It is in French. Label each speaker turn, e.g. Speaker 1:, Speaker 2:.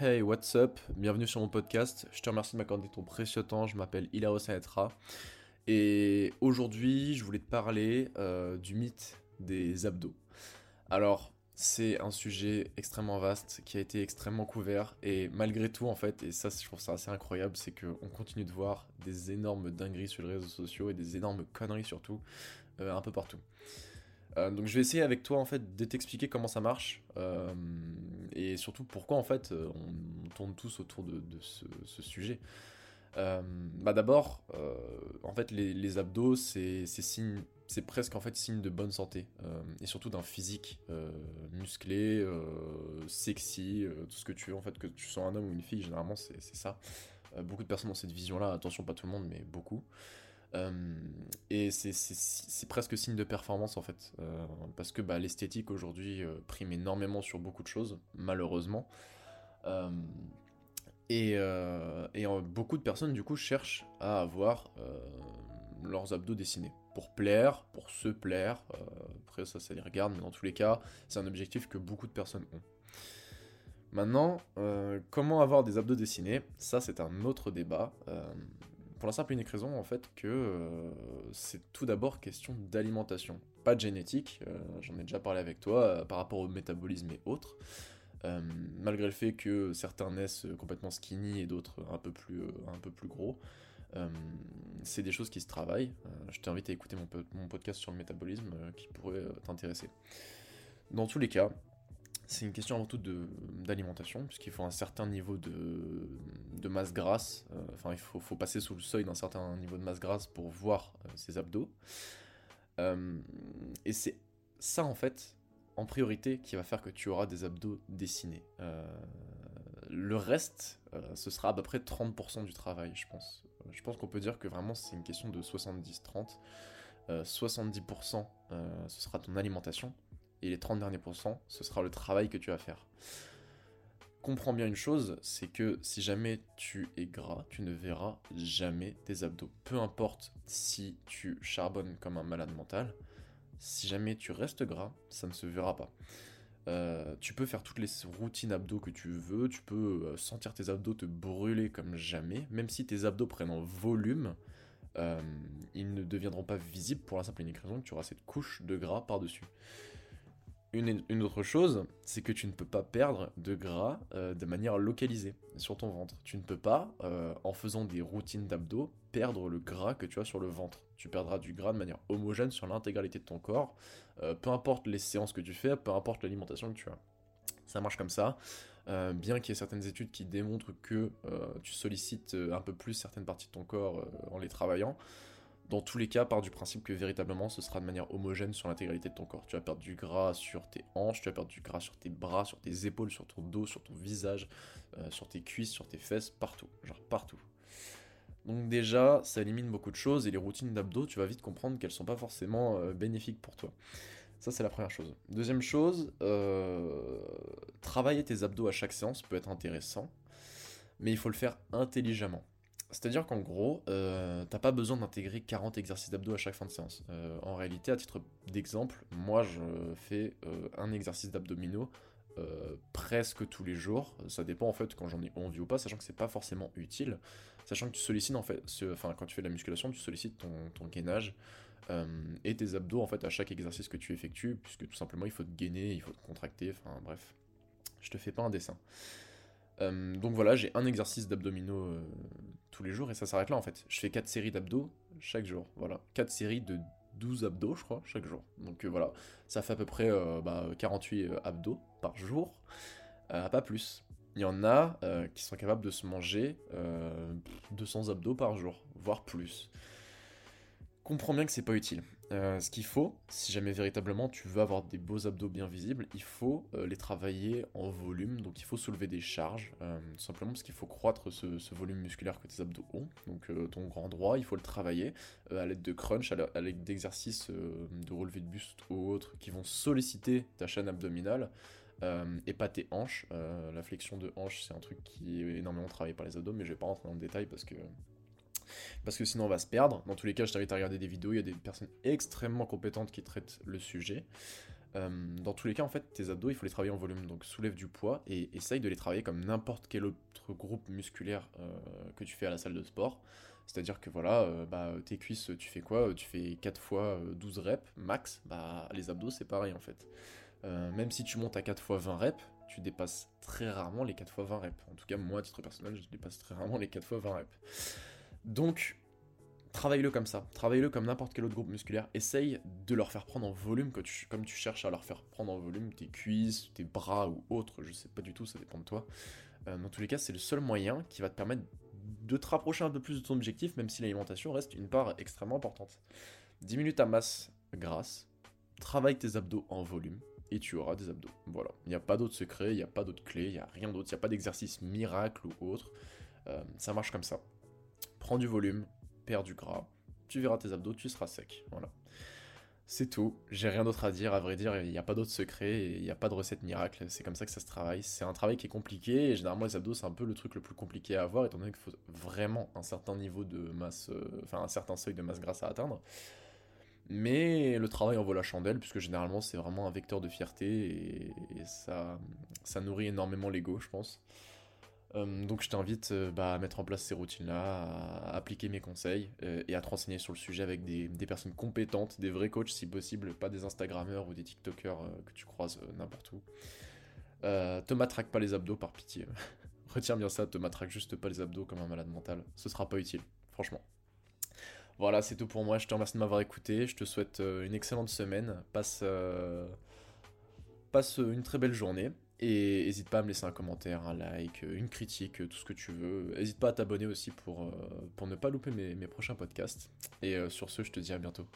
Speaker 1: Hey, what's up? Bienvenue sur mon podcast. Je te remercie de m'accorder ton précieux temps. Je m'appelle Hilaro Saetra. Et aujourd'hui, je voulais te parler euh, du mythe des abdos. Alors, c'est un sujet extrêmement vaste qui a été extrêmement couvert. Et malgré tout, en fait, et ça, je trouve ça assez incroyable, c'est qu'on continue de voir des énormes dingueries sur les réseaux sociaux et des énormes conneries surtout, euh, un peu partout. Euh, donc je vais essayer avec toi en fait de t'expliquer comment ça marche et surtout pourquoi en fait euh, on, tourne tous autour de, ce, sujet. bah d'abord, en fait les, abdos c'est presque en fait signe de bonne santé et surtout d'un physique musclé, sexy, tout ce que tu veux en fait que tu sois un homme ou une fille généralement c'est ça. beaucoup de personnes ont cette vision là, attention pas tout le monde mais beaucoup. Euh, et c'est presque signe de performance en fait, euh, parce que bah, l'esthétique aujourd'hui euh, prime énormément sur beaucoup de choses, malheureusement. et, beaucoup de personnes du coup cherchent à avoir leurs abdos dessinés pour plaire, pour se plaire. après ça, ça les regarde, mais dans tous les cas, c'est un objectif que beaucoup de personnes ont. Maintenant, comment avoir des abdos dessinés? Ça, c'est un autre débat. Pour la simple et unique raison, en fait, que euh, c'est tout d'abord question d'alimentation, pas de génétique. Euh, j'en ai déjà parlé avec toi euh, par rapport au métabolisme et autres. malgré le fait que certains naissent complètement skinny et d'autres un peu plus, gros, c'est des choses qui se travaillent. je t'invite à écouter mon, podcast sur le métabolisme qui pourrait t'intéresser. Dans tous les cas, c'est une question avant tout d'alimentation, puisqu'il faut un certain niveau de, de masse grasse. Euh, enfin, il faut, faut, passer sous le seuil d'un certain niveau de masse grasse pour voir euh, ses abdos. Euh, et c'est ça, en fait, en priorité, qui va faire que tu auras des abdos dessinés. le reste, ce sera à peu près 30% du travail, je pense. Je pense qu'on peut dire que vraiment, c'est une question de 70-30. 70% ce sera ton alimentation et les 30 derniers pourcents, ce sera le travail que tu vas faire. Comprends bien une chose, c'est que si jamais tu es gras, tu ne verras jamais tes abdos. Peu importe si tu charbonnes comme un malade mental, si jamais tu restes gras, ça ne se verra pas. Euh, tu peux faire toutes les routines abdos que tu veux, tu peux euh, sentir tes abdos te brûler comme jamais, même si tes abdos prennent en volume, euh, ils ne deviendront pas visibles pour la simple et unique raison que tu auras cette couche de gras par-dessus. Une, autre chose, c'est que tu ne peux pas perdre de gras euh, de manière localisée sur ton ventre. Tu ne peux pas, euh, en faisant des routines d'abdos, perdre le gras que tu as sur le ventre. Tu perdras du gras de manière homogène sur l'intégralité de ton corps, euh, peu importe les séances que tu fais, peu importe l'alimentation que tu as. Ça marche comme ça. bien qu'il y ait certaines études qui démontrent que tu sollicites un peu plus certaines parties de ton corps en les travaillant, dans tous les cas, part du principe que véritablement ce sera de manière homogène sur l'intégralité de ton corps. Tu vas perdre du gras sur tes hanches, tu vas perdre du gras sur tes bras, sur tes épaules, sur ton dos, sur ton visage, euh, sur tes cuisses, sur tes fesses, partout. Genre partout. Donc déjà, ça élimine beaucoup de choses et les routines d'abdos, tu vas vite comprendre qu'elles sont pas forcément euh, bénéfiques pour toi. Ça, c'est la première chose. Deuxième chose, euh, travailler tes abdos à chaque séance peut être intéressant, mais il faut le faire intelligemment. C'est-à-dire qu'en gros, euh, t'as pas besoin d'intégrer 40 exercices d'abdos à chaque fin de séance. Euh, en réalité, à titre d'exemple, moi je fais euh, un exercice d'abdominaux presque tous les jours. Ça dépend en fait quand j'en ai envie ou pas, sachant que c'est pas forcément utile. Sachant que tu sollicites en fait, enfin quand tu fais de la musculation, tu sollicites ton, ton gainage et tes abdos en fait à chaque exercice que tu effectues, puisque tout simplement il faut te gainer, il faut te contracter, enfin bref. Je te fais pas un dessin. Euh, donc voilà, j'ai un exercice d'abdominaux euh, tous les jours et ça s'arrête là en fait. Je fais 4 séries d'abdos chaque jour. Voilà, 4 séries de 12 abdos, je crois, chaque jour. Donc euh, voilà, ça fait à peu près 48 bah, abdos par jour, pas plus. Il y en a qui sont capables de se manger 200 abdos par jour, voire plus comprends bien que c'est pas utile. Euh, ce qu'il faut, si jamais véritablement tu veux avoir des beaux abdos bien visibles, il faut euh, les travailler en volume, donc il faut soulever des charges, euh, tout simplement parce qu'il faut croître ce, volume musculaire que tes abdos ont, donc ton grand droit, il faut le travailler à l'aide de crunch, à l'aide d'exercices de relevé de buste ou autres qui vont solliciter ta chaîne abdominale. et pas tes hanches. la flexion de hanche, c'est un truc qui est énormément travaillé par les abdos, mais je vais pas rentrer dans le détail parce que parce que sinon on va se perdre. Dans tous les cas, je t'invite à regarder des vidéos, il y a des personnes extrêmement compétentes qui traitent le sujet. dans tous les cas, en fait, tes abdos, il faut les travailler en volume. Donc soulève du poids et essaye de les travailler comme n'importe quel autre groupe musculaire que tu fais à la salle de sport. C'est-à-dire que voilà, bah, tes cuisses, tu fais quoi? Tu fais 4 fois 12 reps max. Bah, les abdos, c'est pareil en fait. même si tu montes à 4 fois 20 reps, tu dépasses très rarement les 4 fois 20 reps. En tout cas, moi, à titre personnel, je dépasse très rarement les 4 fois 20 reps. Donc, travaille-le comme ça. Travaille-le comme n'importe quel autre groupe musculaire. Essaye de leur faire prendre en volume, comme tu cherches à leur faire prendre en volume tes cuisses, tes bras ou autres. Je sais pas du tout, ça dépend de toi. Euh, dans tous les cas, c'est le seul moyen qui va te permettre de te rapprocher un peu plus de ton objectif, même si l'alimentation reste une part extrêmement importante. Diminue ta masse grasse, travaille tes abdos en volume, et tu auras des abdos. Voilà. Il n'y a pas d'autre secret, il n'y a pas d'autre clé, il n'y a rien d'autre, il n'y a pas d'exercice miracle ou autre. Euh, ça marche comme ça. Prends du volume, perds du gras, tu verras tes abdos, tu seras sec. Voilà. C'est tout, j'ai rien d'autre à dire, à vrai dire, il n'y a pas d'autre secret, il n'y a pas de recette miracle, c'est comme ça que ça se travaille. C'est un travail qui est compliqué, et généralement les abdos c'est un peu le truc le plus compliqué à avoir, étant donné qu'il faut vraiment un certain niveau de masse, euh, enfin un certain seuil de masse grasse à atteindre. Mais le travail en vaut la chandelle, puisque généralement c'est vraiment un vecteur de fierté et, ça, ça nourrit énormément l'ego, je pense. Euh, donc je t'invite euh, bah, à mettre en place ces routines-là, à appliquer mes conseils euh, et à te renseigner sur le sujet avec des, personnes compétentes, des vrais coachs si possible, pas des Instagrammeurs ou des TikTokers que tu croises n'importe où. te matraque pas les abdos par pitié. Retiens bien ça, te matraque juste pas les abdos comme un malade mental. Ce sera pas utile, franchement. Voilà, c'est tout pour moi. Je te remercie de m'avoir écouté. Je te souhaite une excellente semaine. Passe une très belle journée. Et n'hésite pas à me laisser un commentaire, un like, une critique, tout ce que tu veux. N'hésite pas à t'abonner aussi pour, euh, pour ne pas louper mes, mes prochains podcasts. Et sur ce, je te dis à bientôt.